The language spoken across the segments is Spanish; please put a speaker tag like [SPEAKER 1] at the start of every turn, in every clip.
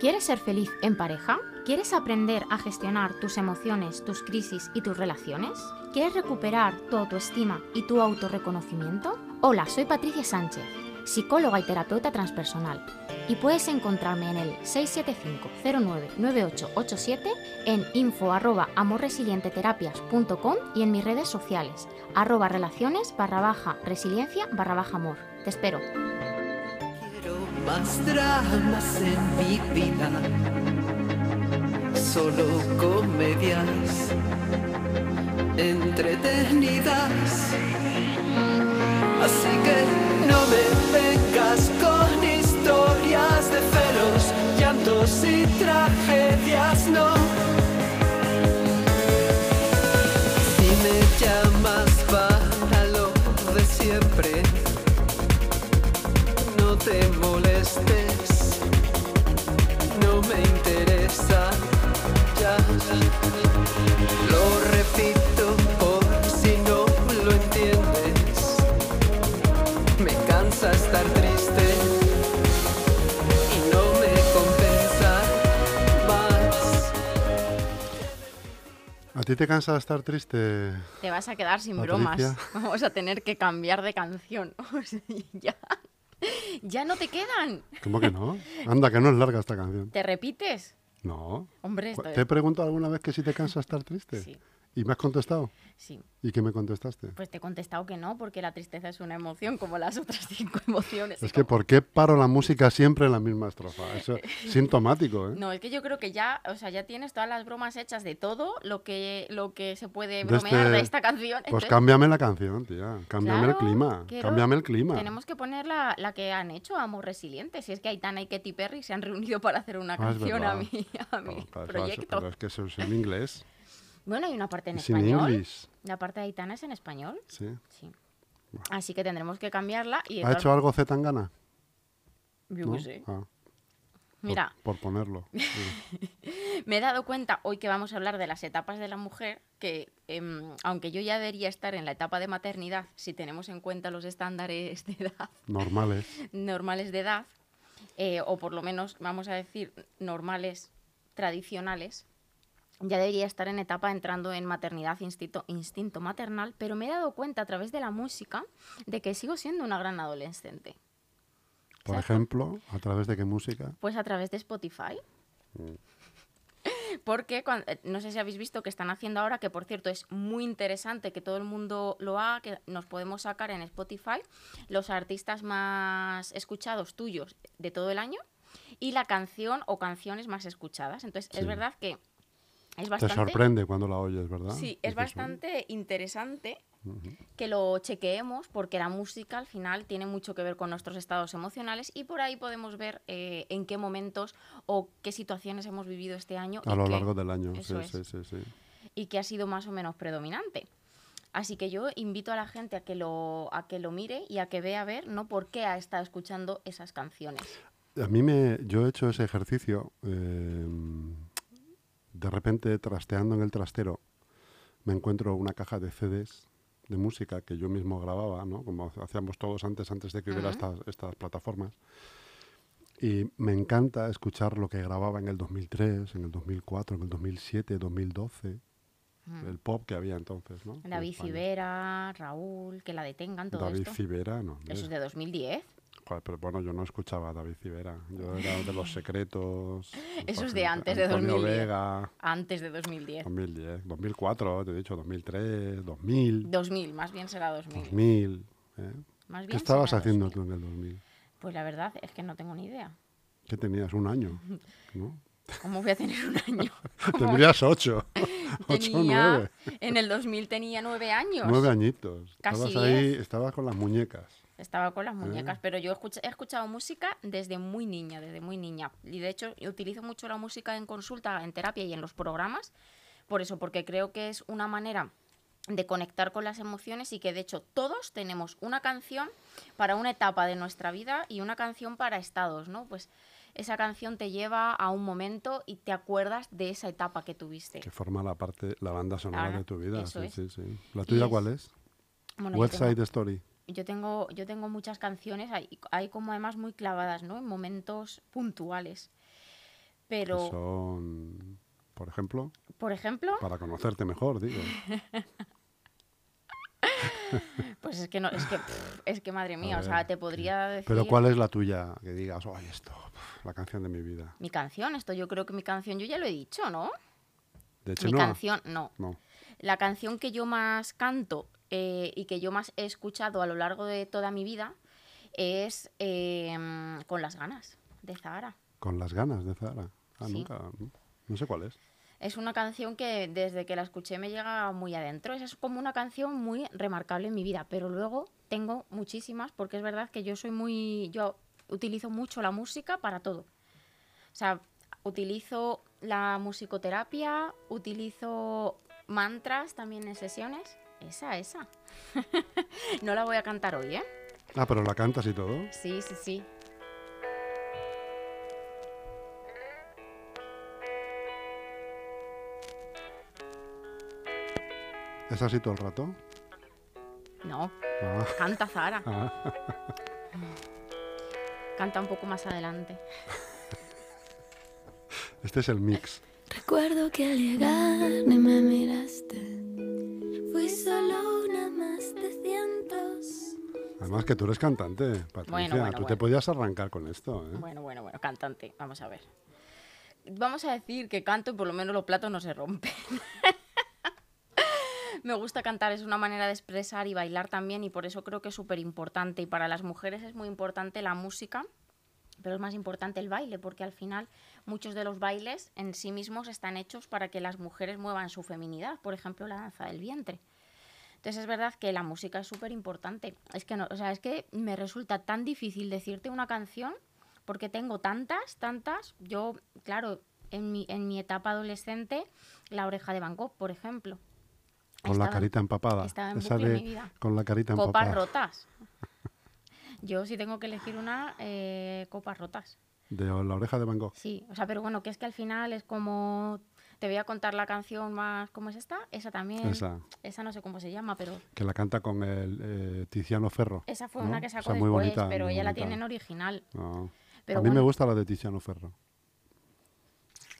[SPEAKER 1] ¿Quieres ser feliz en pareja? ¿Quieres aprender a gestionar tus emociones, tus crisis y tus relaciones? ¿Quieres recuperar tu autoestima y tu autorreconocimiento? Hola, soy Patricia Sánchez, psicóloga y terapeuta transpersonal, y puedes encontrarme en el 675-099887, en info arroba amorresilienteterapias.com y en mis redes sociales, arroba relaciones barra baja resiliencia barra baja amor. Te espero.
[SPEAKER 2] Más dramas en mi vida, solo comedias entretenidas. Así que no me vengas con historias de celos, llantos y tragedias, no. Si me llamas para de siempre, no te
[SPEAKER 3] ti te cansa estar triste?
[SPEAKER 1] Te vas a quedar sin
[SPEAKER 3] Patricia.
[SPEAKER 1] bromas. Vamos a tener que cambiar de canción. O sea, ya, ya no te quedan.
[SPEAKER 3] ¿Cómo que no? Anda, que no es larga esta canción.
[SPEAKER 1] ¿Te repites?
[SPEAKER 3] No.
[SPEAKER 1] Hombre,
[SPEAKER 3] ¿Te he preguntado alguna vez que si te cansa estar triste?
[SPEAKER 1] Sí.
[SPEAKER 3] ¿Y me has contestado?
[SPEAKER 1] Sí,
[SPEAKER 3] ¿Y qué me contestaste?
[SPEAKER 1] pues te he contestado que no, porque la tristeza es una emoción como las otras cinco emociones.
[SPEAKER 3] Es que
[SPEAKER 1] como-
[SPEAKER 3] ¿por qué paro la música siempre en la misma estrofa? Eso es sintomático, ¿eh?
[SPEAKER 1] No, es que yo creo que ya, o sea, ya tienes todas las bromas hechas de todo lo que, lo que se puede
[SPEAKER 3] De
[SPEAKER 1] bromear
[SPEAKER 3] este-
[SPEAKER 1] de esta canción.
[SPEAKER 3] Pues cámbiame la canción, tía. Cámbiame el clima.
[SPEAKER 1] quiero-
[SPEAKER 3] Cámbiame el clima.
[SPEAKER 1] Tenemos que poner la, la que han hecho, Amor Resiliente. Si es que Aitana y Katy Perry se han reunido para hacer una
[SPEAKER 3] Ah,
[SPEAKER 1] canción a
[SPEAKER 3] verdad.
[SPEAKER 1] mi, a mi
[SPEAKER 3] No, claro, eso-
[SPEAKER 1] proyecto.
[SPEAKER 3] Pero es que eso es en inglés.
[SPEAKER 1] Bueno, hay una parte en español. La parte de Aitana es en español.
[SPEAKER 3] Sí.
[SPEAKER 1] Sí. Así que tendremos que cambiarla. Y
[SPEAKER 3] ¿Ha hecho algo Zetangana?
[SPEAKER 1] Yo
[SPEAKER 3] ¿No?
[SPEAKER 1] sé.
[SPEAKER 3] Ah,
[SPEAKER 1] Mira,
[SPEAKER 3] Por, ponerlo.
[SPEAKER 1] Me he dado cuenta hoy que vamos a hablar de las etapas de la mujer, que em, aunque yo ya debería estar en la etapa de maternidad, si tenemos en cuenta los estándares de edad
[SPEAKER 3] Normales.
[SPEAKER 1] normales de edad, eh, o por lo menos vamos a decir normales tradicionales, ya debería estar en etapa entrando en maternidad, instinto, instinto maternal, pero me he dado cuenta a través de la música de que sigo siendo una gran adolescente.
[SPEAKER 3] Por
[SPEAKER 1] ¿Sabes?
[SPEAKER 3] ejemplo, ¿a través de qué música?
[SPEAKER 1] Pues a través de Spotify.
[SPEAKER 3] Mm.
[SPEAKER 1] Porque eh, no sé si habéis visto que están haciendo ahora, que por cierto es muy interesante que todo el mundo lo haga, que nos podemos sacar en Spotify los artistas más escuchados tuyos de todo el año y la canción o canciones más escuchadas. Entonces
[SPEAKER 3] Sí.
[SPEAKER 1] es verdad que es
[SPEAKER 3] Te
[SPEAKER 1] bastante...
[SPEAKER 3] sorprende cuando la oyes, ¿verdad?
[SPEAKER 1] Sí, es bastante interesante
[SPEAKER 3] Ujú.
[SPEAKER 1] que lo chequeemos porque la música al final tiene mucho que ver con nuestros estados emocionales y por ahí podemos ver eh, en qué momentos o qué situaciones hemos vivido este año
[SPEAKER 3] A lo largo del año. Sí, sí, sí, sí.
[SPEAKER 1] y qué ha sido más o menos predominante. Así que yo invito a la gente a que lo, a que lo mire y a que vea a ver ¿no? por qué ha estado escuchando esas canciones.
[SPEAKER 3] A mí me, yo he hecho ese ejercicio, eh, de repente trasteando en el trastero, me encuentro una caja de CDs de música que yo mismo grababa, ¿no? como hacíamos todos antes, antes de que hubiera estas, estas plataformas. Y me encanta escuchar lo que grababa en el 2003, en el 2004, en el 2007, 2012, el pop que había entonces. ¿no? En
[SPEAKER 1] David
[SPEAKER 3] España.
[SPEAKER 1] Civera, Raúl, que la detengan, todo
[SPEAKER 3] David
[SPEAKER 1] esto.
[SPEAKER 3] Civera, no.
[SPEAKER 1] Eso es de 2010.
[SPEAKER 3] Joder, pero bueno, yo no escuchaba a David Civera. Yo era de Los Secretos.
[SPEAKER 1] Eso es de antes de
[SPEAKER 3] Antonio
[SPEAKER 1] 2010.
[SPEAKER 3] Vega,
[SPEAKER 1] Antes de 2010.
[SPEAKER 3] 2010, 2004, te he dicho, 2003, 2000,
[SPEAKER 1] 2000, más bien será 2000.
[SPEAKER 3] 2000. ¿eh?
[SPEAKER 1] Más
[SPEAKER 3] ¿Qué
[SPEAKER 1] bien
[SPEAKER 3] estabas
[SPEAKER 1] será
[SPEAKER 3] haciendo
[SPEAKER 1] 2000.
[SPEAKER 3] tú en el 2000?
[SPEAKER 1] Pues la verdad es que no tengo ni idea.
[SPEAKER 3] ¿Qué tenías? ¿Un año? ¿No?
[SPEAKER 1] ¿Cómo voy a tener un año?
[SPEAKER 3] Tendrías ocho. Ocho, nueve.
[SPEAKER 1] en el 2000 tenía nueve años.
[SPEAKER 3] Nueve añitos.
[SPEAKER 1] Casi
[SPEAKER 3] estabas ahí,
[SPEAKER 1] diez.
[SPEAKER 3] estabas con las muñecas.
[SPEAKER 1] Estaba con las muñecas,
[SPEAKER 3] Ah.
[SPEAKER 1] pero yo he escuchado música desde muy niña, desde muy niña. Y de hecho utilizo mucho la música en consulta, en terapia y en los programas. Por eso, porque creo que es una manera de conectar con las emociones y que de hecho todos tenemos una canción para una etapa de nuestra vida y una canción para estados, ¿no? Pues esa canción te lleva a un momento y te acuerdas de esa etapa que tuviste.
[SPEAKER 3] Que forma la parte, la banda sonora
[SPEAKER 1] Ahora,
[SPEAKER 3] de tu vida. Sí, sí, sí. ¿La tuya
[SPEAKER 1] es-
[SPEAKER 3] cuál es?
[SPEAKER 1] Bueno,
[SPEAKER 3] West
[SPEAKER 1] tengo-
[SPEAKER 3] Story.
[SPEAKER 1] Yo tengo, yo tengo muchas canciones, hay, hay como además muy clavadas, ¿no? En momentos puntuales. Pero,
[SPEAKER 3] son, por ejemplo,
[SPEAKER 1] por ejemplo,
[SPEAKER 3] para conocerte mejor, digo.
[SPEAKER 1] pues es que no, es que, pff, es que madre mía, o sea, te podría decir
[SPEAKER 3] Pero ¿cuál es la tuya? Que digas, ay, esto, la canción de mi vida.
[SPEAKER 1] mi canción, esto yo creo que mi canción, yo ya lo he dicho, ¿no?
[SPEAKER 3] De hecho,
[SPEAKER 1] Mi
[SPEAKER 3] no.
[SPEAKER 1] canción, no.
[SPEAKER 3] No.
[SPEAKER 1] La canción que yo más canto eh, y que yo más he escuchado a lo largo de toda mi vida es eh, Con las ganas, de Zahara.
[SPEAKER 3] Con las ganas de Zara. Ah,
[SPEAKER 1] Sí.
[SPEAKER 3] nunca. No sé cuál es.
[SPEAKER 1] Es una canción que desde que la escuché me llega muy adentro. Esa es como una canción muy remarcable en mi vida, pero luego tengo muchísimas porque es verdad que yo soy muy... Yo utilizo mucho la música para todo. O sea, utilizo la musicoterapia, utilizo mantras también en sesiones. Esa, esa. no la voy a cantar hoy, ¿eh?
[SPEAKER 3] Ah, pero la cantas y todo.
[SPEAKER 1] Sí, sí, sí.
[SPEAKER 3] ¿Es así todo el rato?
[SPEAKER 1] No,
[SPEAKER 3] Ah,
[SPEAKER 1] canta Zara.
[SPEAKER 3] ah.
[SPEAKER 1] Canta un poco más adelante.
[SPEAKER 3] Este es el mix.
[SPEAKER 4] Recuerdo que al llegar ni me miraste. Solo una más de cientos.
[SPEAKER 3] Además que tú eres cantante, Patricia.
[SPEAKER 1] Bueno, bueno,
[SPEAKER 3] tú te podías arrancar con esto, ¿eh?
[SPEAKER 1] Bueno, bueno, bueno, cantante. Vamos a ver. Vamos a decir que canto y por lo menos los platos no se rompen. Me gusta cantar, es una manera de expresar y bailar también y por eso creo que es súper importante. Y para las mujeres es muy importante la música, pero es más importante el baile, porque al final muchos de los bailes en sí mismos están hechos para que las mujeres muevan su feminidad, por ejemplo la danza del vientre. Entonces es verdad que la música es súper importante. Es que no, o sea, es que me resulta tan difícil decirte una canción porque tengo tantas, tantas. Yo, claro, en mi, en mi etapa adolescente, La oreja de Van Gogh, por ejemplo.
[SPEAKER 3] Con la carita empapada.
[SPEAKER 1] estaba en
[SPEAKER 3] Esa
[SPEAKER 1] bucle
[SPEAKER 3] de
[SPEAKER 1] mi vida.
[SPEAKER 3] con la carita
[SPEAKER 1] Copas
[SPEAKER 3] empapada.
[SPEAKER 1] rotas. Yo si tengo que elegir una, eh, copas rotas.
[SPEAKER 3] De la oreja de Van Gogh.
[SPEAKER 1] Sí, o sea, pero bueno, que es que al final es como... Te voy a contar la canción más... ¿Cómo es esta? Esa también.
[SPEAKER 3] Esa.
[SPEAKER 1] Esa no sé cómo se llama, pero...
[SPEAKER 3] Que la canta con el eh, Tiziano Ferro.
[SPEAKER 1] Esa fue
[SPEAKER 3] ¿no?
[SPEAKER 1] una que sacó
[SPEAKER 3] Esa muy
[SPEAKER 1] después,
[SPEAKER 3] bonita,
[SPEAKER 1] pero
[SPEAKER 3] muy
[SPEAKER 1] ella la tiene en original.
[SPEAKER 3] Ah.
[SPEAKER 1] Pero
[SPEAKER 3] a mí me gusta la de Tiziano Ferro.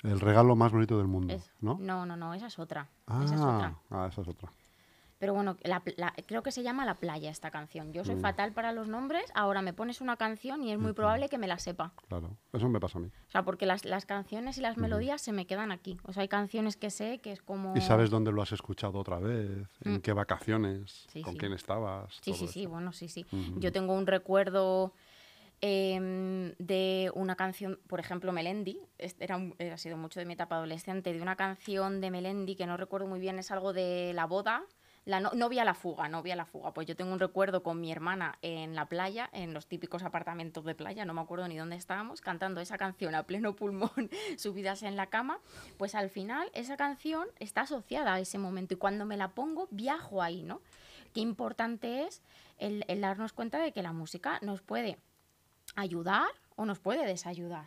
[SPEAKER 3] El regalo más bonito del mundo,
[SPEAKER 1] Es-
[SPEAKER 3] ¿no?
[SPEAKER 1] no, no, no, esa es otra.
[SPEAKER 3] Ah,
[SPEAKER 1] Esa es otra.
[SPEAKER 3] ah, esa es otra.
[SPEAKER 1] Pero bueno, la la- creo que se llama La Playa esta canción. Yo soy
[SPEAKER 3] Mm.
[SPEAKER 1] fatal para los nombres, ahora me pones una canción y es muy probable que me la sepa.
[SPEAKER 3] Claro, eso me pasa a mí.
[SPEAKER 1] O sea, porque las, las canciones y las melodías se me quedan aquí. O sea, hay canciones que sé que es como...
[SPEAKER 3] ¿Y sabes dónde lo has escuchado otra vez? ¿En
[SPEAKER 1] Mm.
[SPEAKER 3] qué vacaciones?
[SPEAKER 1] Sí,
[SPEAKER 3] ¿Con
[SPEAKER 1] sí.
[SPEAKER 3] quién estabas?
[SPEAKER 1] Sí, sí, sí, bueno, sí, sí.
[SPEAKER 3] Ujú.
[SPEAKER 1] Yo tengo un recuerdo em, de una canción, por ejemplo, Melendi, este era, ha sido mucho de mi etapa adolescente, de una canción de Melendi que no recuerdo muy bien, es algo de la boda, la no, novia a la fuga, novia a la fuga. Pues yo tengo un recuerdo con mi hermana en la playa, en los típicos apartamentos de playa, no me acuerdo ni dónde estábamos, cantando esa canción a pleno pulmón, subidas en la cama. Pues al final esa canción está asociada a ese momento y cuando me la pongo viajo ahí, ¿no? Qué importante es el, el darnos cuenta de que la música nos puede ayudar o nos puede desayudar.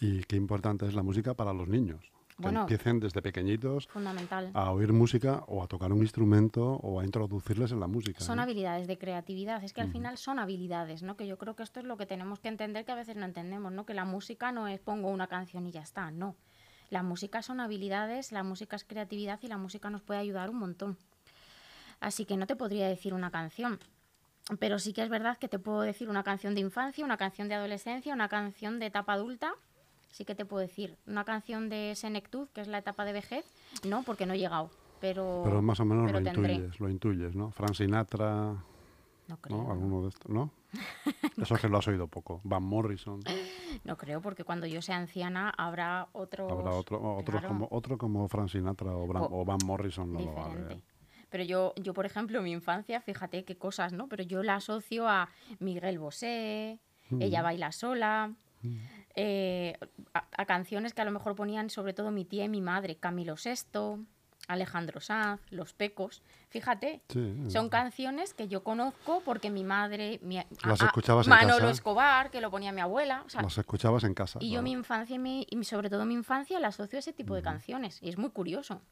[SPEAKER 3] Y qué importante es la música para los niños. Que
[SPEAKER 1] Bueno.
[SPEAKER 3] empiecen desde pequeñitos
[SPEAKER 1] Fundamental.
[SPEAKER 3] a oír música o a tocar un instrumento o a introducirles en la música.
[SPEAKER 1] Son
[SPEAKER 3] ¿eh?
[SPEAKER 1] habilidades de creatividad, es que al final son habilidades, ¿no? Que yo creo que esto es lo que tenemos que entender que a veces no entendemos, ¿no? Que la música no es pongo una canción y ya está, no. La música son habilidades, la música es creatividad y la música nos puede ayudar un montón. Así que no te podría decir una canción, pero sí que es verdad que te puedo decir una canción de infancia, una canción de adolescencia, una canción de etapa adulta. Sí que te puedo decir una canción de senectud, que es la etapa de vejez, no, porque no he llegado, pero
[SPEAKER 3] Pero más o menos lo
[SPEAKER 1] tendré.
[SPEAKER 3] intuyes, lo intuyes, ¿no? Frank Sinatra,
[SPEAKER 1] No creo.
[SPEAKER 3] ¿no?
[SPEAKER 1] ¿no?
[SPEAKER 3] Alguno de estos, ¿no? Eso es que lo has oído poco. Van Morrison,
[SPEAKER 1] No creo, porque cuando yo sea anciana habrá otros.
[SPEAKER 3] habrá otro, otros
[SPEAKER 1] claro,
[SPEAKER 3] como, otro como Frank Sinatra o, Bram-
[SPEAKER 1] O-
[SPEAKER 3] o Van Morrison, no lo va a ver.
[SPEAKER 1] Pero yo, yo, por ejemplo, mi infancia, fíjate qué cosas, ¿no? Pero yo la asocio a Miguel Bosé, Ella baila sola, eh, a, a canciones que a lo mejor ponían sobre todo mi tía y mi madre, Camilo VI, Alejandro Sanz, Los Pecos. Fíjate,
[SPEAKER 3] Sí,
[SPEAKER 1] son canciones que yo conozco porque mi madre, mi,
[SPEAKER 3] Las
[SPEAKER 1] a-
[SPEAKER 3] escuchabas en
[SPEAKER 1] Manolo
[SPEAKER 3] casa.
[SPEAKER 1] Escobar, que lo ponía mi abuela. o sea,
[SPEAKER 3] las escuchabas en casa.
[SPEAKER 1] y yo mi infancia y, mi- y sobre todo mi infancia la asocio a ese tipo de canciones. Y es muy curioso.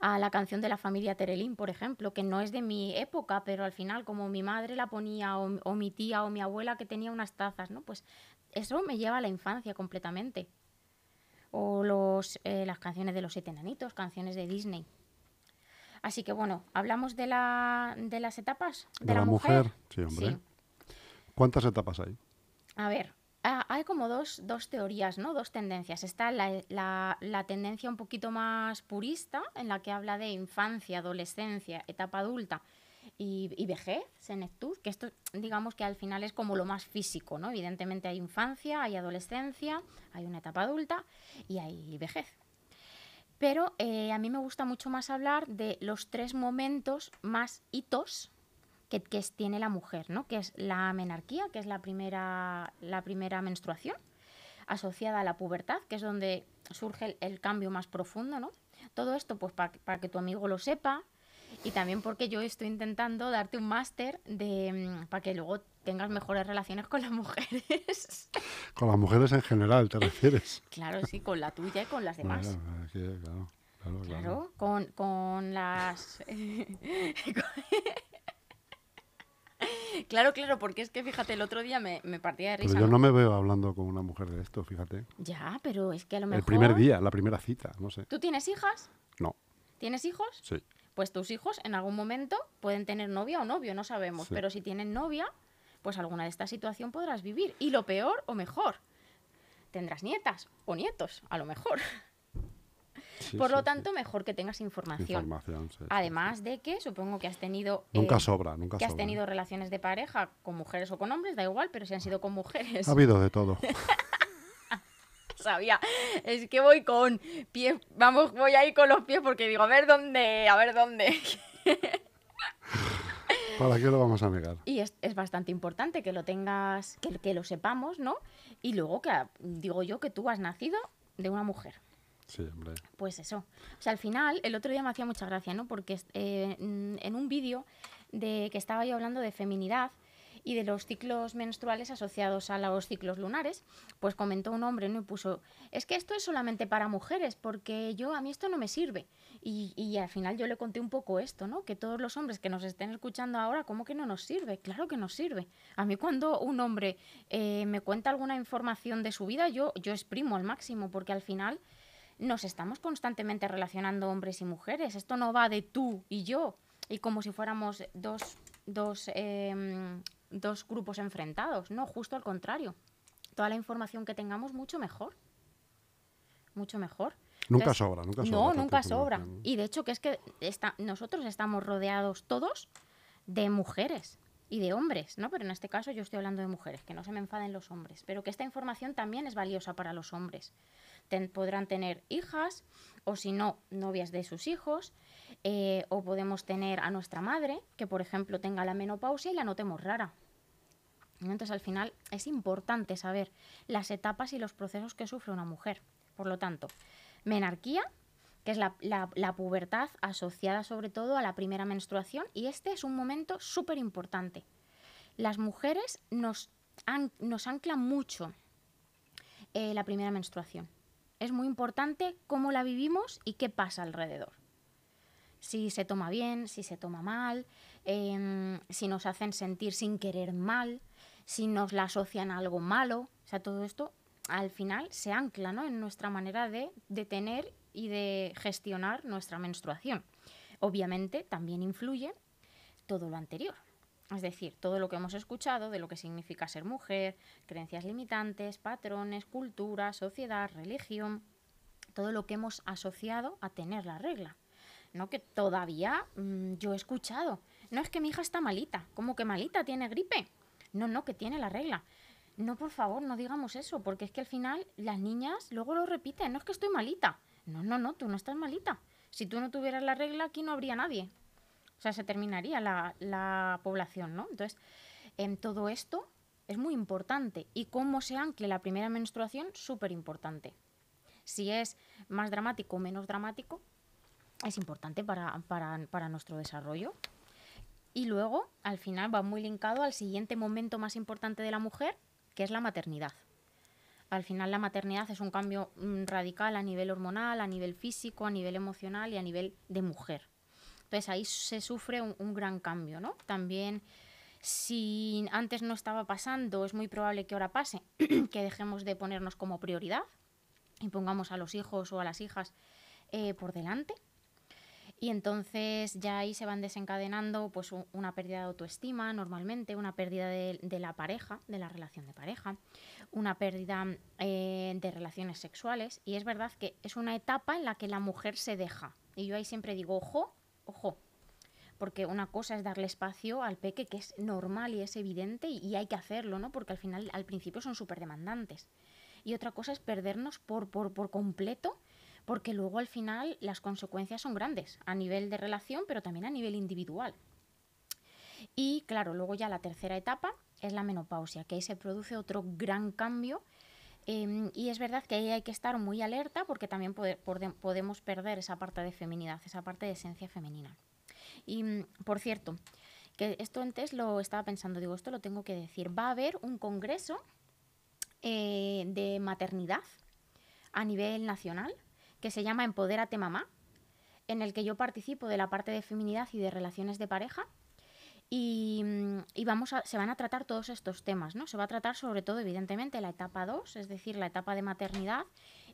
[SPEAKER 1] A la canción de la familia Terelín, por ejemplo, que no es de mi época, pero al final como mi madre la ponía o, o mi tía o mi abuela que tenía unas tazas, ¿no? Pues eso me lleva a la infancia completamente. O los, eh, las canciones de los siete enanitos, canciones de Disney. Así que bueno, hablamos de, la, de las etapas de, la, mujer.
[SPEAKER 3] Sí, hombre.
[SPEAKER 1] Sí.
[SPEAKER 3] ¿Cuántas etapas hay?
[SPEAKER 1] A ver, ah, hay como dos, dos teorías, ¿no? Dos tendencias. Está la, la- la tendencia un poquito más purista, en la que habla de infancia, adolescencia, etapa adulta y, y vejez, senectud, que esto digamos que al final es como lo más físico, ¿no? Evidentemente hay infancia, hay adolescencia, hay una etapa adulta y hay vejez. Pero eh, a mí me gusta mucho más hablar de los tres momentos más hitos que, que tiene la mujer, ¿no? Que es la menarquía, que es la primera, la primera menstruación, asociada a la pubertad, que es donde surge el, el cambio más profundo, ¿no? Todo esto, pues, para que tu amigo lo sepa y también porque yo estoy intentando darte un máster de para que luego tengas mejores relaciones con las mujeres.
[SPEAKER 3] Con las mujeres en general, ¿te refieres?
[SPEAKER 1] claro, sí, con la tuya y con las demás.
[SPEAKER 3] Bueno, que, claro, claro, claro.
[SPEAKER 1] Claro, con, con las... claro, claro, porque es que fíjate, el otro día me, me partía de
[SPEAKER 3] Pero
[SPEAKER 1] risa.
[SPEAKER 3] yo
[SPEAKER 1] ¿no?
[SPEAKER 3] no me veo hablando con una mujer de esto, fíjate.
[SPEAKER 1] Ya, pero es que a lo mejor...
[SPEAKER 3] El primer día, la primera cita, no sé.
[SPEAKER 1] ¿Tú tienes hijas?
[SPEAKER 3] No,
[SPEAKER 1] ¿Tienes hijos?
[SPEAKER 3] sí.
[SPEAKER 1] Pues tus hijos en algún momento pueden tener novia o novio, no sabemos.
[SPEAKER 3] Sí.
[SPEAKER 1] Pero si tienen novia, pues alguna de esta situación podrás vivir. Y lo peor o mejor, tendrás nietas o nietos, a lo mejor.
[SPEAKER 3] Sí,
[SPEAKER 1] Por
[SPEAKER 3] sí,
[SPEAKER 1] lo
[SPEAKER 3] sí.
[SPEAKER 1] tanto, mejor que tengas información.
[SPEAKER 3] Información,
[SPEAKER 1] Además de que supongo que has tenido...
[SPEAKER 3] sí. Nunca
[SPEAKER 1] eh,
[SPEAKER 3] sobra, nunca
[SPEAKER 1] que has tenido relaciones de pareja con mujeres o con hombres, da igual, pero si han sido con mujeres,
[SPEAKER 3] Ha habido de todo.
[SPEAKER 1] sabía. Es que voy con pies, vamos, voy ahí con los pies porque digo, a ver dónde, a ver dónde.
[SPEAKER 3] ¿Para qué lo vamos a negar?
[SPEAKER 1] Y es, es bastante importante que lo tengas, que, que lo sepamos, ¿no? Y luego que digo yo que tú has nacido de una mujer.
[SPEAKER 3] Sí, hombre.
[SPEAKER 1] Pues eso. O sea, al final, el otro día me hacía mucha gracia, ¿no? Porque eh, en un vídeo de que estaba yo hablando de feminidad y de los ciclos menstruales asociados a los ciclos lunares, pues comentó un hombre, ¿no? Y puso, es que esto es solamente para mujeres, porque yo, a mí esto no me sirve. Y, y al final yo le conté un poco esto, ¿no? Que todos los hombres que nos estén escuchando ahora, ¿cómo que no nos sirve? Claro que nos sirve. A mí cuando un hombre eh, me cuenta alguna información de su vida, yo, yo exprimo al máximo, porque al final nos estamos constantemente relacionando hombres y mujeres. Esto no va de tú y yo, y como si fuéramos dos, dos, em, dos grupos enfrentados. No, justo al contrario. Toda la información que tengamos, mucho mejor. Mucho mejor.
[SPEAKER 3] Nunca
[SPEAKER 1] Entonces,
[SPEAKER 3] sobra, nunca sobra.
[SPEAKER 1] No, nunca sobra. Y de hecho que es que está, nosotros estamos rodeados todos de mujeres y de hombres, ¿no? Pero en este caso yo estoy hablando de mujeres, que no se me enfaden los hombres, pero que esta información también es valiosa para los hombres. Podrán tener hijas o si no, novias de sus hijos, eh, o podemos tener a nuestra madre, que por ejemplo tenga la menopausia y la notemos rara. Entonces al final es importante saber las etapas y los procesos que sufre una mujer. Por lo tanto, menarquía, que es la, la- la pubertad asociada sobre todo a la primera menstruación, y este es un momento súper importante. Las mujeres nos, an- nos anclan mucho eh, la primera menstruación. Es muy importante cómo la vivimos y qué pasa alrededor. Si se toma bien, si se toma mal, em, si nos hacen sentir sin querer mal, si nos la asocian a algo malo. O sea, todo esto al final se ancla ¿no? en nuestra manera de, de tener y de gestionar nuestra menstruación. Obviamente también influye todo lo anterior. Es decir, todo lo que hemos escuchado de lo que significa ser mujer, creencias limitantes, patrones, cultura, sociedad, religión, todo lo que hemos asociado a tener la regla. No que todavía mm, yo he escuchado, no es que mi hija está malita, ¿cómo que malita? ¿Tiene gripe? No, no, que tiene la regla. No, por favor, no digamos eso, porque es que al final las niñas luego lo repiten, no es que estoy malita. No, no, no, tú no estás malita. Si tú no tuvieras la regla, aquí no habría nadie. O sea, se terminaría la, la población, ¿no? Entonces, en todo esto es muy importante. Y cómo se ancle la primera menstruación, súper importante. Si es más dramático o menos dramático, es importante para, para, para nuestro desarrollo. Y luego, al final, va muy linkado al siguiente momento más importante de la mujer, que es la maternidad. Al final, la maternidad es un cambio mm, radical a nivel hormonal, a nivel físico, a nivel emocional y a nivel de mujer. Entonces ahí se sufre un, gran cambio, ¿no? También Si antes no estaba pasando, es muy probable que ahora pase, que dejemos de ponernos como prioridad y pongamos a los hijos o a las hijas eh, por delante. Y entonces ya ahí se van desencadenando pues una pérdida de autoestima normalmente, una pérdida de, de la pareja, de la relación de pareja, una pérdida eh, de relaciones sexuales. Y es verdad que es una etapa en la que la mujer se deja. Y yo ahí siempre digo, ojo, ojo. Porque una cosa es darle espacio al peque, que es normal y es evidente, y, hay que hacerlo, ¿no? Porque al final, al principio son súper demandantes. Y otra cosa es perdernos por, por, por completo porque luego al final las consecuencias son grandes a nivel de relación, pero también a nivel individual. Y claro, luego ya la tercera etapa es la menopausia, que ahí se produce otro gran cambio. Eh, y es verdad que ahí hay que estar muy alerta porque también pode- pode- podemos perder esa parte de feminidad, esa parte de esencia femenina. Y mm, por cierto, que esto antes lo estaba pensando, digo, esto lo tengo que decir. Va a haber un congreso eh, de maternidad a nivel nacional que se llama Empodérate Mamá, en el que yo participo de la parte de feminidad y de relaciones de pareja. Y, mm, y vamos a, se van a tratar todos estos temas, ¿no? Se va a tratar sobre todo, evidentemente, la etapa 2, es decir, la etapa de maternidad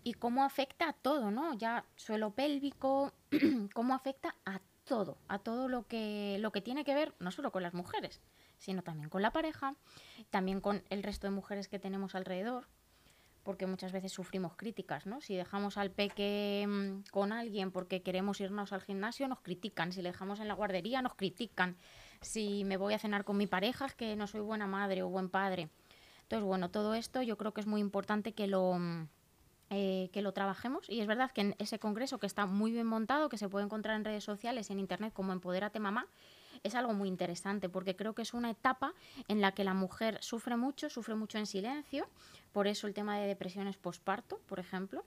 [SPEAKER 1] y cómo afecta a todo, ¿no? Ya suelo pélvico, cómo afecta a todo, a todo lo que, lo que tiene que ver no solo con las mujeres, sino también con la pareja, también con el resto de mujeres que tenemos alrededor, porque muchas veces sufrimos críticas, ¿no? Si dejamos al peque mm, con alguien porque queremos irnos al gimnasio, nos critican. Si le dejamos en la guardería, nos critican. Si me voy a cenar con mi pareja, es que no soy buena madre o buen padre. Entonces, bueno, todo esto yo creo que es muy importante que lo, mm, eh, que lo trabajemos. Y es verdad que en ese congreso que está muy bien montado, que se puede encontrar en redes sociales y en internet como Empodérate Mamá, es algo muy interesante porque creo que es una etapa en la que la mujer sufre mucho, sufre mucho en silencio, por eso el tema de depresiones posparto, por ejemplo.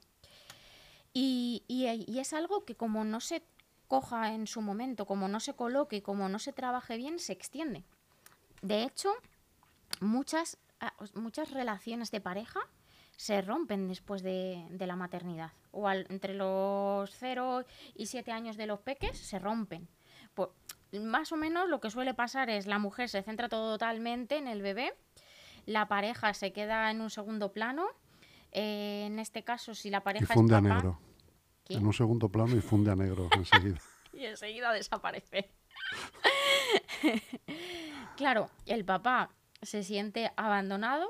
[SPEAKER 1] Y, y- y es algo que como no se coja en su momento, como no se coloque y como no se trabaje bien, se extiende. De hecho, muchas, ah, muchas relaciones de pareja se rompen después de, de la maternidad. O al- entre los 0 y 7 años de los peques se rompen. Por- más o menos lo que suele pasar es la mujer se centra totalmente en el bebé, la pareja se queda en un segundo plano. eh, en este caso, si la
[SPEAKER 3] Y
[SPEAKER 1] pareja
[SPEAKER 3] funde
[SPEAKER 1] es
[SPEAKER 3] a
[SPEAKER 1] papá,
[SPEAKER 3] negro.
[SPEAKER 1] ¿Qué?
[SPEAKER 3] En un segundo plano y funde a negro enseguida.
[SPEAKER 1] y enseguida desaparece. claro, el papá se siente abandonado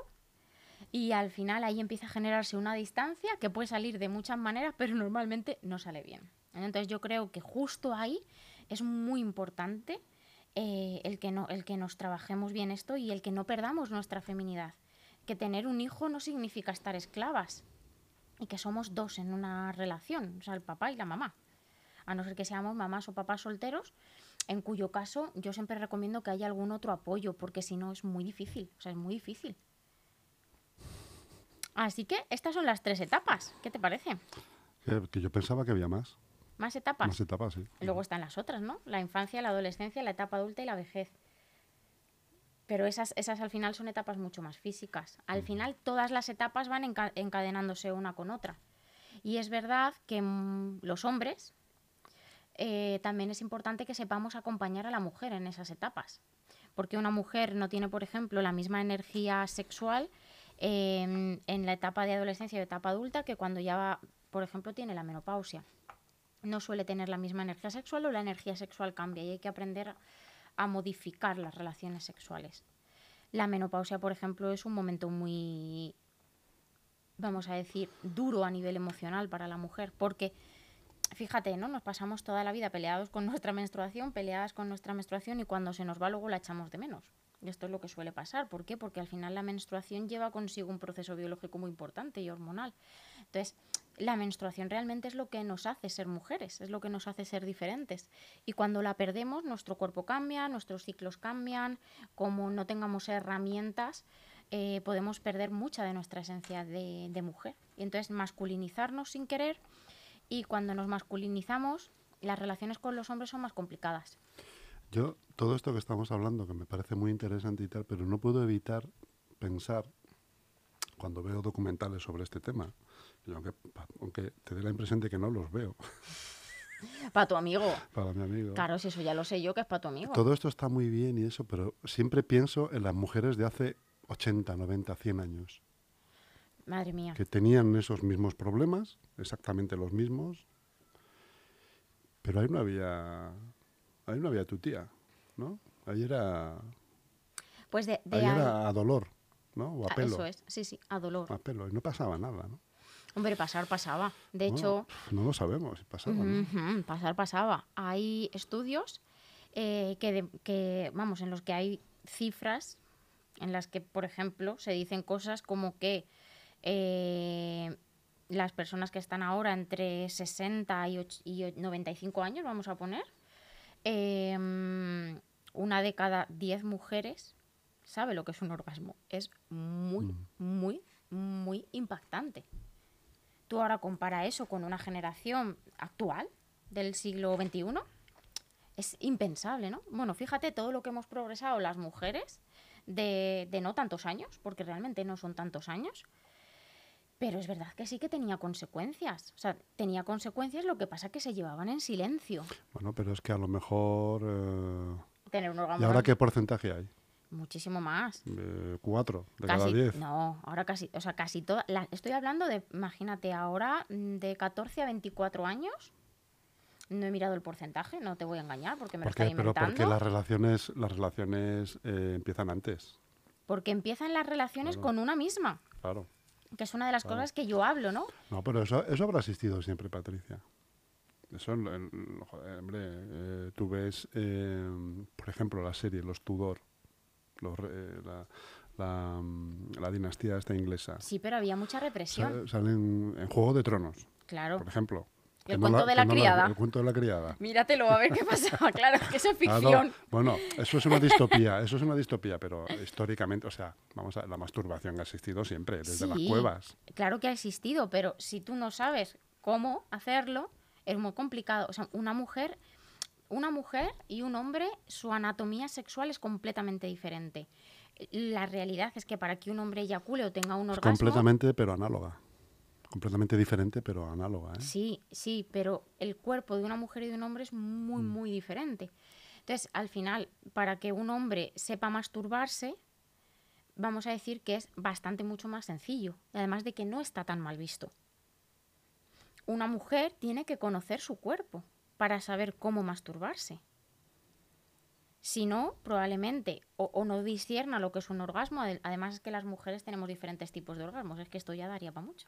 [SPEAKER 1] y al final ahí empieza a generarse una distancia que puede salir de muchas maneras, pero normalmente no sale bien. Entonces yo creo que justo ahí es muy importante eh, el, que no, el que nos trabajemos bien esto y el que no perdamos nuestra feminidad. Que tener un hijo no significa estar esclavas y que somos dos en una relación, o sea, el papá y la mamá a no ser que seamos mamás o papás solteros, en cuyo caso yo siempre recomiendo que haya algún otro apoyo, porque si no es muy difícil, o sea, es muy difícil. Así que estas son las tres etapas, ¿qué te parece?
[SPEAKER 3] Que, que yo pensaba que había más.
[SPEAKER 1] Más etapas.
[SPEAKER 3] Más etapas, sí.
[SPEAKER 1] Y Luego están las otras, ¿no? La infancia, la adolescencia, la etapa adulta y la vejez. Pero esas, esas al final son etapas mucho más físicas. Al final todas las etapas van enca- encadenándose una con otra. Y es verdad que mm, los hombres eh, también es importante que sepamos acompañar a la mujer en esas etapas. Porque una mujer no tiene, por ejemplo, la misma energía sexual eh, en la etapa de adolescencia o etapa adulta que cuando ya, va, por ejemplo, tiene la menopausia no suele tener la misma energía sexual o la energía sexual cambia y hay que aprender a modificar las relaciones sexuales. La menopausia, por ejemplo, es un momento muy, vamos a decir, duro a nivel emocional para la mujer, porque fíjate, ¿no? Nos pasamos toda la vida peleados con nuestra menstruación, peleadas con nuestra menstruación y cuando se nos va luego la echamos de menos. Y esto es lo que suele pasar. ¿Por qué? Porque al final la menstruación lleva consigo un proceso biológico muy importante y hormonal. Entonces, la menstruación realmente es lo que nos hace ser mujeres, es lo que nos hace ser diferentes. Y cuando la perdemos, nuestro cuerpo cambia, nuestros ciclos cambian, como no tengamos herramientas, eh, podemos perder mucha de nuestra esencia de, de mujer. Y entonces masculinizarnos sin querer y cuando nos masculinizamos, las relaciones con los hombres son más complicadas.
[SPEAKER 3] Yo, todo esto que estamos hablando, que me parece muy interesante y tal, pero no puedo evitar pensar, cuando veo documentales sobre este tema, aunque, aunque te dé la impresión de que no los veo,
[SPEAKER 1] Para tu amigo.
[SPEAKER 3] para mi amigo.
[SPEAKER 1] Claro, si eso ya lo sé yo, que es para tu amigo.
[SPEAKER 3] Todo esto está muy bien y eso, pero siempre pienso en las mujeres de hace 80, 90, 100 años,
[SPEAKER 1] Madre mía.
[SPEAKER 3] que tenían esos mismos problemas, exactamente los mismos, pero ahí no había, ahí no había tu tía, ¿no? Ahí era,
[SPEAKER 1] Pues de, de
[SPEAKER 3] ahí
[SPEAKER 1] ahí-
[SPEAKER 3] era a dolor, ¿no? O a
[SPEAKER 1] Ah,
[SPEAKER 3] pelo.
[SPEAKER 1] Eso es, sí, sí, a dolor.
[SPEAKER 3] A pelo, y no pasaba nada, ¿no?
[SPEAKER 1] Hombre, pasar pasaba. De
[SPEAKER 3] Bueno,
[SPEAKER 1] hecho,
[SPEAKER 3] no lo sabemos pasaba, ¿no?
[SPEAKER 1] Pasar pasaba. Hay estudios eh, que, de- que, vamos, en los que hay cifras en las que, por ejemplo, se dicen cosas como que eh, las personas que están ahora entre 60 y, och- y o- 95 años, vamos a poner, em, una de cada 10 mujeres sabe lo que es un orgasmo. Es muy,
[SPEAKER 3] Mm.
[SPEAKER 1] muy, muy impactante. Tú ahora compara eso con una generación actual del siglo XXI, es impensable, ¿no? Bueno, fíjate todo lo que hemos progresado las mujeres de, de no tantos años, porque realmente no son tantos años, pero es verdad que sí que tenía consecuencias. O sea, tenía consecuencias, lo que pasa que se llevaban en silencio.
[SPEAKER 3] Bueno, pero es que a lo mejor... eh,
[SPEAKER 1] Tener un orgasmo
[SPEAKER 3] ¿Y ahora qué porcentaje hay?
[SPEAKER 1] Muchísimo más.
[SPEAKER 3] Eh, cuatro de cada
[SPEAKER 1] Casi,
[SPEAKER 3] diez.
[SPEAKER 1] no, ahora casi, o sea, casi toda, la- estoy hablando de, imagínate, ahora mm, de 14 a 24 años, no he mirado el porcentaje, no te voy a engañar porque me
[SPEAKER 3] ¿Por
[SPEAKER 1] lo estoy
[SPEAKER 3] qué? Pero
[SPEAKER 1] inventando.
[SPEAKER 3] porque las relaciones, las relaciones eh, empiezan antes,
[SPEAKER 1] Porque empiezan las relaciones
[SPEAKER 3] Claro.
[SPEAKER 1] con una misma,
[SPEAKER 3] claro.
[SPEAKER 1] que es una de las
[SPEAKER 3] Claro.
[SPEAKER 1] cosas que yo hablo, ¿no?
[SPEAKER 3] No, pero eso, eso habrá existido siempre, Patricia. Eso, joder, hombre, eh, tú ves, eh, por ejemplo, la serie Los Tudor, los re- la, la, mm, la dinastía esta inglesa.
[SPEAKER 1] Sí, pero había mucha represión,
[SPEAKER 3] Sa- Salen en Juego de Tronos,
[SPEAKER 1] claro.
[SPEAKER 3] por ejemplo.
[SPEAKER 1] El cuento de
[SPEAKER 3] que
[SPEAKER 1] la
[SPEAKER 3] no
[SPEAKER 1] criada.
[SPEAKER 3] el cuento de la criada.
[SPEAKER 1] Míratelo a ver qué pasaba, claro, que eso es
[SPEAKER 3] Ah, no,
[SPEAKER 1] ficción.
[SPEAKER 3] Bueno, eso es una distopía, eso es una distopía, pero históricamente, o sea, vamos a la masturbación ha existido siempre, desde las
[SPEAKER 1] Sí.
[SPEAKER 3] cuevas.
[SPEAKER 1] Claro que ha existido, pero si tú no sabes cómo hacerlo, es muy complicado. O sea, una mujer, una mujer y un hombre, su anatomía sexual es completamente diferente. La realidad es que para que un hombre eyacule o tenga un
[SPEAKER 3] Es
[SPEAKER 1] orgasmo,
[SPEAKER 3] completamente, pero análoga. Completamente diferente, pero análoga. ¿eh?
[SPEAKER 1] sí, sí, pero el cuerpo de una mujer y de un hombre es muy, muy diferente. Entonces, al final, para que un hombre sepa masturbarse, vamos a decir que es bastante mucho más sencillo, además de que no está tan mal visto. Una mujer tiene que conocer su cuerpo para saber cómo masturbarse. Si no, probablemente o, o no discierna lo que es un orgasmo. ade- Además es que las mujeres tenemos diferentes tipos de orgasmos. Es que esto ya daría para mucho.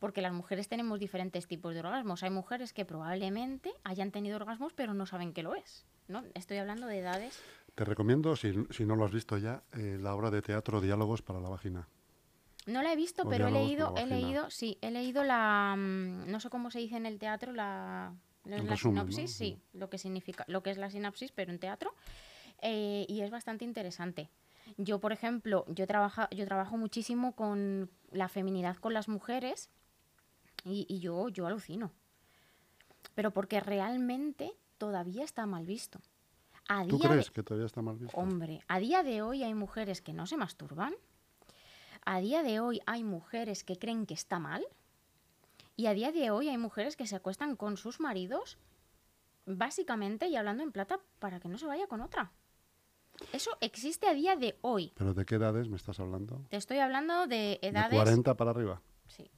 [SPEAKER 1] Porque las mujeres tenemos diferentes tipos de orgasmos. Hay mujeres que probablemente hayan tenido orgasmos pero no saben que lo es. ¿no? Estoy hablando de edades.
[SPEAKER 3] Te recomiendo, si, si no lo has visto ya, eh, la obra de teatro Diálogos para la Vagina.
[SPEAKER 1] No la he visto,
[SPEAKER 3] O
[SPEAKER 1] pero he leído, he leído, sí, he leído la, mm, no sé cómo se dice en el teatro, la, la, sinopsis, sí, lo que significa, lo que es la sinopsis, pero en teatro, eh, y es bastante interesante. Yo, por ejemplo, yo trabajo, yo trabajo muchísimo con la feminidad con las mujeres y, y yo, yo alucino. Pero porque realmente todavía está mal visto. A
[SPEAKER 3] ¿Tú
[SPEAKER 1] día
[SPEAKER 3] crees
[SPEAKER 1] de-
[SPEAKER 3] que todavía está mal visto?
[SPEAKER 1] Hombre, a día de hoy hay mujeres que no se masturban. A día de hoy hay mujeres que creen que está mal. Y a día de hoy hay mujeres que se acuestan con sus maridos, básicamente y hablando en plata, para que no se vaya con otra. Eso existe a día de hoy.
[SPEAKER 3] ¿Pero de qué edades me estás hablando?
[SPEAKER 1] Te estoy hablando de
[SPEAKER 3] De
[SPEAKER 1] edades.
[SPEAKER 3] 40 para arriba.
[SPEAKER 1] Sí.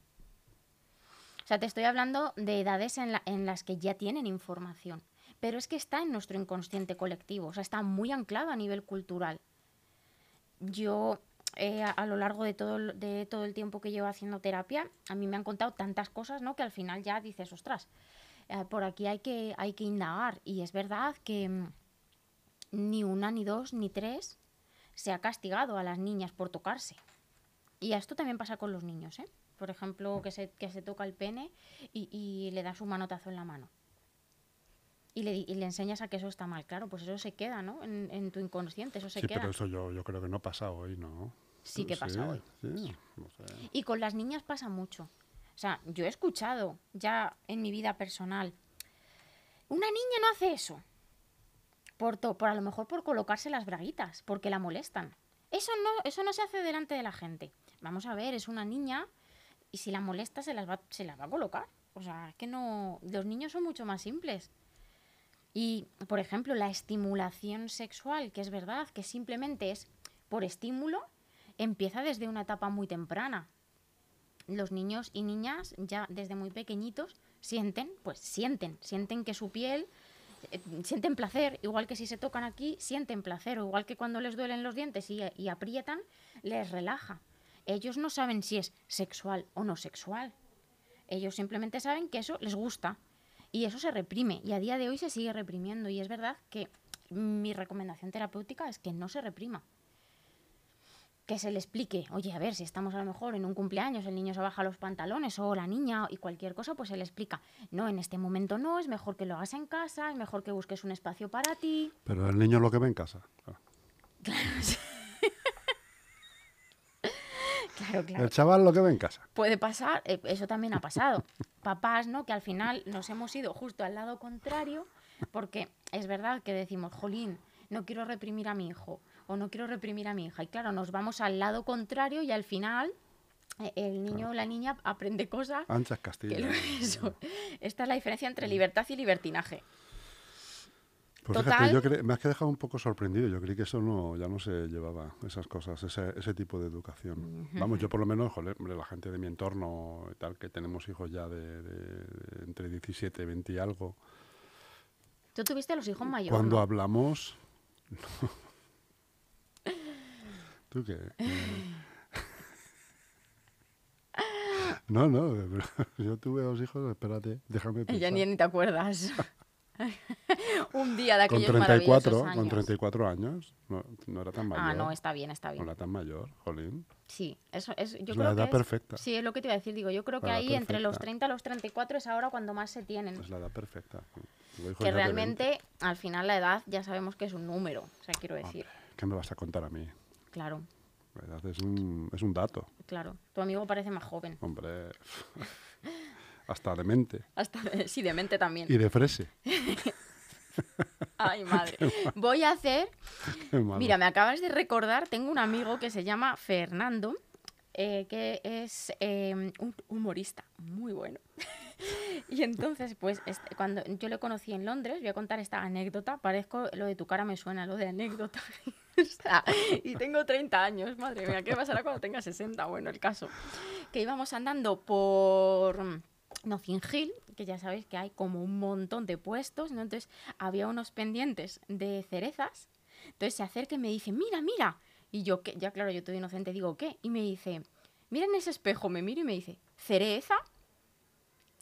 [SPEAKER 1] O sea, te estoy hablando de edades en, la- en las que ya tienen información. Pero es que está en nuestro inconsciente colectivo, o sea, está muy anclado a nivel cultural. Yo, eh, a, lo largo de todo, el- de todo el tiempo que llevo haciendo terapia, a mí me han contado tantas cosas, ¿no? Que al final ya dices, ostras, eh, por aquí hay que, hay que indagar. Y es verdad que mm, ni una, ni dos, ni tres se ha castigado a las niñas por tocarse. Y esto también pasa con los niños, ¿eh? Por ejemplo, que se, que se toca el pene y, y le das un manotazo en la mano. Y le, y le enseñas a que eso está mal. Claro, pues eso se queda, ¿no? En, en tu inconsciente, eso se
[SPEAKER 3] sí,
[SPEAKER 1] queda.
[SPEAKER 3] pero eso yo, yo creo que no pasa hoy, ¿no?
[SPEAKER 1] Sí que pasa hoy.
[SPEAKER 3] Sí, no sé.
[SPEAKER 1] Y con las niñas pasa mucho. O sea, yo he escuchado ya en mi vida personal, una niña no hace eso. Por, to- por a lo mejor por colocarse las braguitas, porque la molestan. Eso no, eso no se hace delante de la gente. Vamos a ver, es una niña y si la molesta se las va, se las va a colocar. O sea, es que no. Los niños son mucho más simples. Y, por ejemplo, la estimulación sexual, que es verdad, que simplemente es por estímulo, empieza desde una etapa muy temprana. Los niños y niñas ya desde muy pequeñitos sienten, pues sienten, sienten que su piel, eh, sienten placer, igual que si se tocan aquí, sienten placer, o igual que cuando les duelen los dientes y, y aprietan, les relaja. Ellos no saben si es sexual o no sexual. Ellos simplemente saben que eso les gusta y eso se reprime y a día de hoy se sigue reprimiendo y es verdad que mi recomendación terapéutica es que no se reprima. Que se le explique, oye, a ver, si estamos a lo mejor en un cumpleaños, el niño se baja los pantalones o la niña y cualquier cosa, pues se le explica, no, en este momento no, es mejor que lo hagas en casa, es mejor que busques un espacio para ti.
[SPEAKER 3] Pero el niño lo que ve en casa. claro.
[SPEAKER 1] Claro, claro.
[SPEAKER 3] El chaval lo que ve en casa.
[SPEAKER 1] Puede pasar, eh, eso también ha pasado. Papás, ¿no? Que al final nos hemos ido justo al lado contrario, porque es verdad que decimos, jolín, no quiero reprimir a mi hijo o no quiero reprimir a mi hija. Y claro, nos vamos al lado contrario y al final eh, el niño o la niña aprende cosas.
[SPEAKER 3] Anchas Castilla.
[SPEAKER 1] lo- eso. Esta es la diferencia entre libertad y libertinaje.
[SPEAKER 3] Pues
[SPEAKER 1] Total.
[SPEAKER 3] fíjate, yo cre- me has quedado un poco sorprendido. Yo creí que eso no, ya no se llevaba, esas cosas, ese, ese tipo de educación. Vamos, yo por lo menos, joder, la gente de mi entorno y tal, que tenemos hijos ya de, entre 17 y 20 y algo.
[SPEAKER 1] Tú tuviste los hijos mayores.
[SPEAKER 3] Cuando
[SPEAKER 1] ¿no?
[SPEAKER 3] hablamos... ¿Tú qué? No, no, yo tuve dos hijos, espérate, déjame
[SPEAKER 1] Ya
[SPEAKER 3] pensar.
[SPEAKER 1] ni, ni te acuerdas. Un día de
[SPEAKER 3] Con
[SPEAKER 1] aquellos
[SPEAKER 3] 34,
[SPEAKER 1] maravillosos
[SPEAKER 3] con
[SPEAKER 1] años.
[SPEAKER 3] 34 años, no, no era tan mayor.
[SPEAKER 1] Ah, no, está bien, está
[SPEAKER 3] No
[SPEAKER 1] bien.
[SPEAKER 3] era tan mayor, jolín.
[SPEAKER 1] Sí, eso es. Yo
[SPEAKER 3] Es
[SPEAKER 1] creo
[SPEAKER 3] la edad
[SPEAKER 1] que es-
[SPEAKER 3] perfecta.
[SPEAKER 1] Sí, es lo que te iba a decir. Digo, yo creo que ahí entre los
[SPEAKER 3] perfecta.
[SPEAKER 1] 30 y los 34 es ahora cuando más se tienen.
[SPEAKER 3] Es la edad perfecta.
[SPEAKER 1] Que
[SPEAKER 3] ya de 20.
[SPEAKER 1] realmente, al final, la edad ya sabemos que es un número. O sea, quiero decir.
[SPEAKER 3] Hombre, ¿Qué me vas a contar a mí?
[SPEAKER 1] Claro,
[SPEAKER 3] La edad es un, es un dato,
[SPEAKER 1] claro. Tu amigo parece más joven.
[SPEAKER 3] hombre. Hasta demente.
[SPEAKER 1] Hasta, sí, de mente también.
[SPEAKER 3] Y de frese.
[SPEAKER 1] Ay, madre. Voy a hacer. Mira, me acabas de recordar, tengo un amigo que se llama Fernando, eh, que es eh, un humorista muy bueno. y entonces, pues, este, cuando yo le conocí en Londres, voy a contar esta anécdota, parezco, lo de tu cara me suena, lo de anécdota. O sea, y tengo 30 años, madre mía, ¿qué pasará cuando tenga 60? Bueno, el caso. Que íbamos andando por... Notting Hill, que ya sabéis que hay como un montón de puestos, ¿no? entonces había unos pendientes de cerezas, entonces se acerca y me dice, mira, mira, y yo, que ya claro, yo todo inocente digo, ¿qué? Y me dice, mira en ese espejo, me miro y me dice, ¿cereza?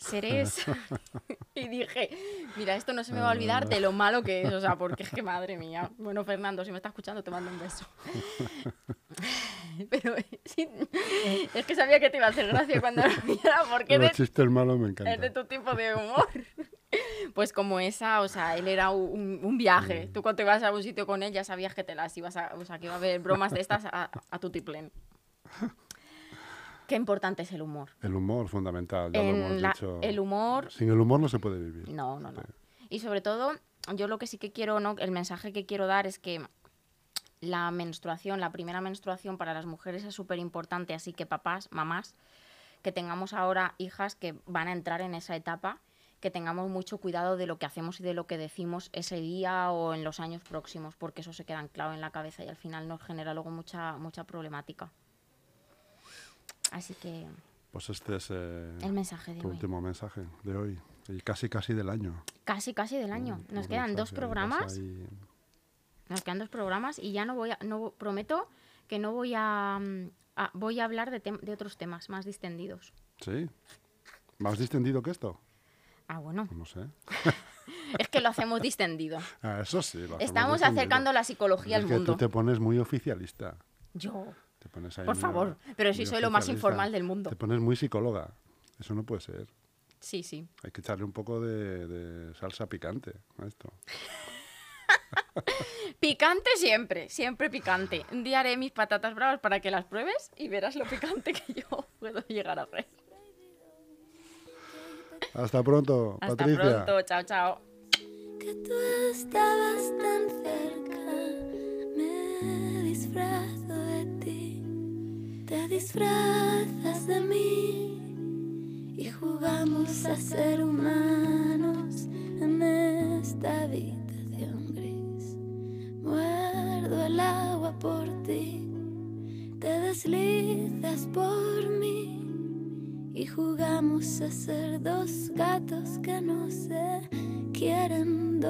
[SPEAKER 1] ¿Cereza? y dije, mira, esto no se me va a olvidar de lo malo que es, o sea, porque es que madre mía. Bueno, Fernando, si me estás escuchando, te mando un beso. Pero sí, es que sabía que te iba a hacer gracia cuando lo viera, porque
[SPEAKER 3] Los
[SPEAKER 1] de
[SPEAKER 3] chistes malos me
[SPEAKER 1] es de tu tipo de humor. Pues como esa, o sea, él era un, un viaje. Tú cuando ibas a un sitio con él ya sabías que te las ibas a... O sea, que iba a haber bromas de estas a, a tu tiplén. Qué importante es el humor.
[SPEAKER 3] El humor fundamental, ya lo hemos
[SPEAKER 1] la-
[SPEAKER 3] dicho.
[SPEAKER 1] el humor...
[SPEAKER 3] Sin el humor no se puede vivir.
[SPEAKER 1] No, no, no. Y sobre todo, yo lo que sí que quiero, ¿no? El mensaje que quiero dar es que la menstruación, la primera menstruación para las mujeres es súper importante, así que papás, mamás, que tengamos ahora hijas que van a entrar en esa etapa, que tengamos mucho cuidado de lo que hacemos y de lo que decimos ese día o en los años próximos, porque eso se queda anclado en la cabeza y al final nos genera luego mucha, mucha problemática. Así que
[SPEAKER 3] Pues este es eh,
[SPEAKER 1] el mensaje de
[SPEAKER 3] tu
[SPEAKER 1] hoy.
[SPEAKER 3] último mensaje de hoy. Y casi, casi del año.
[SPEAKER 1] Casi, casi del año. Nos quedan dos programas.
[SPEAKER 3] ahí-
[SPEAKER 1] Nos quedan dos programas y ya no voy a, no prometo que no voy a, mm, a- voy a hablar de, de otros temas más distendidos.
[SPEAKER 3] Sí. ¿Más distendido que esto?
[SPEAKER 1] Ah, bueno,
[SPEAKER 3] No sé.
[SPEAKER 1] es que lo hacemos distendido.
[SPEAKER 3] Ah, eso sí. lo
[SPEAKER 1] Estamos
[SPEAKER 3] distendido.
[SPEAKER 1] acercando la psicología
[SPEAKER 3] Es
[SPEAKER 1] al
[SPEAKER 3] que
[SPEAKER 1] mundo.
[SPEAKER 3] tú te pones muy oficialista.
[SPEAKER 1] Yo,
[SPEAKER 3] Te pones ahí
[SPEAKER 1] Por
[SPEAKER 3] muy-
[SPEAKER 1] favor, pero si soy lo más informal del mundo.
[SPEAKER 3] Te pones muy psicóloga. Eso no puede ser.
[SPEAKER 1] sí, sí.
[SPEAKER 3] Hay que echarle un poco de, de salsa picante a esto.
[SPEAKER 1] Picante siempre, siempre picante. Un día haré mis patatas bravas para que las pruebes y verás lo picante que yo puedo llegar a hacer.
[SPEAKER 3] Hasta pronto,
[SPEAKER 1] Hasta
[SPEAKER 3] Patricia.
[SPEAKER 1] pronto, chao, chao.
[SPEAKER 4] que tú estabas tan cerca, te disfrazas de mí y jugamos a ser humanos en esta habitación gris. Muerdo el agua por ti, te deslizas por mí y jugamos a ser dos gatos que no se quieren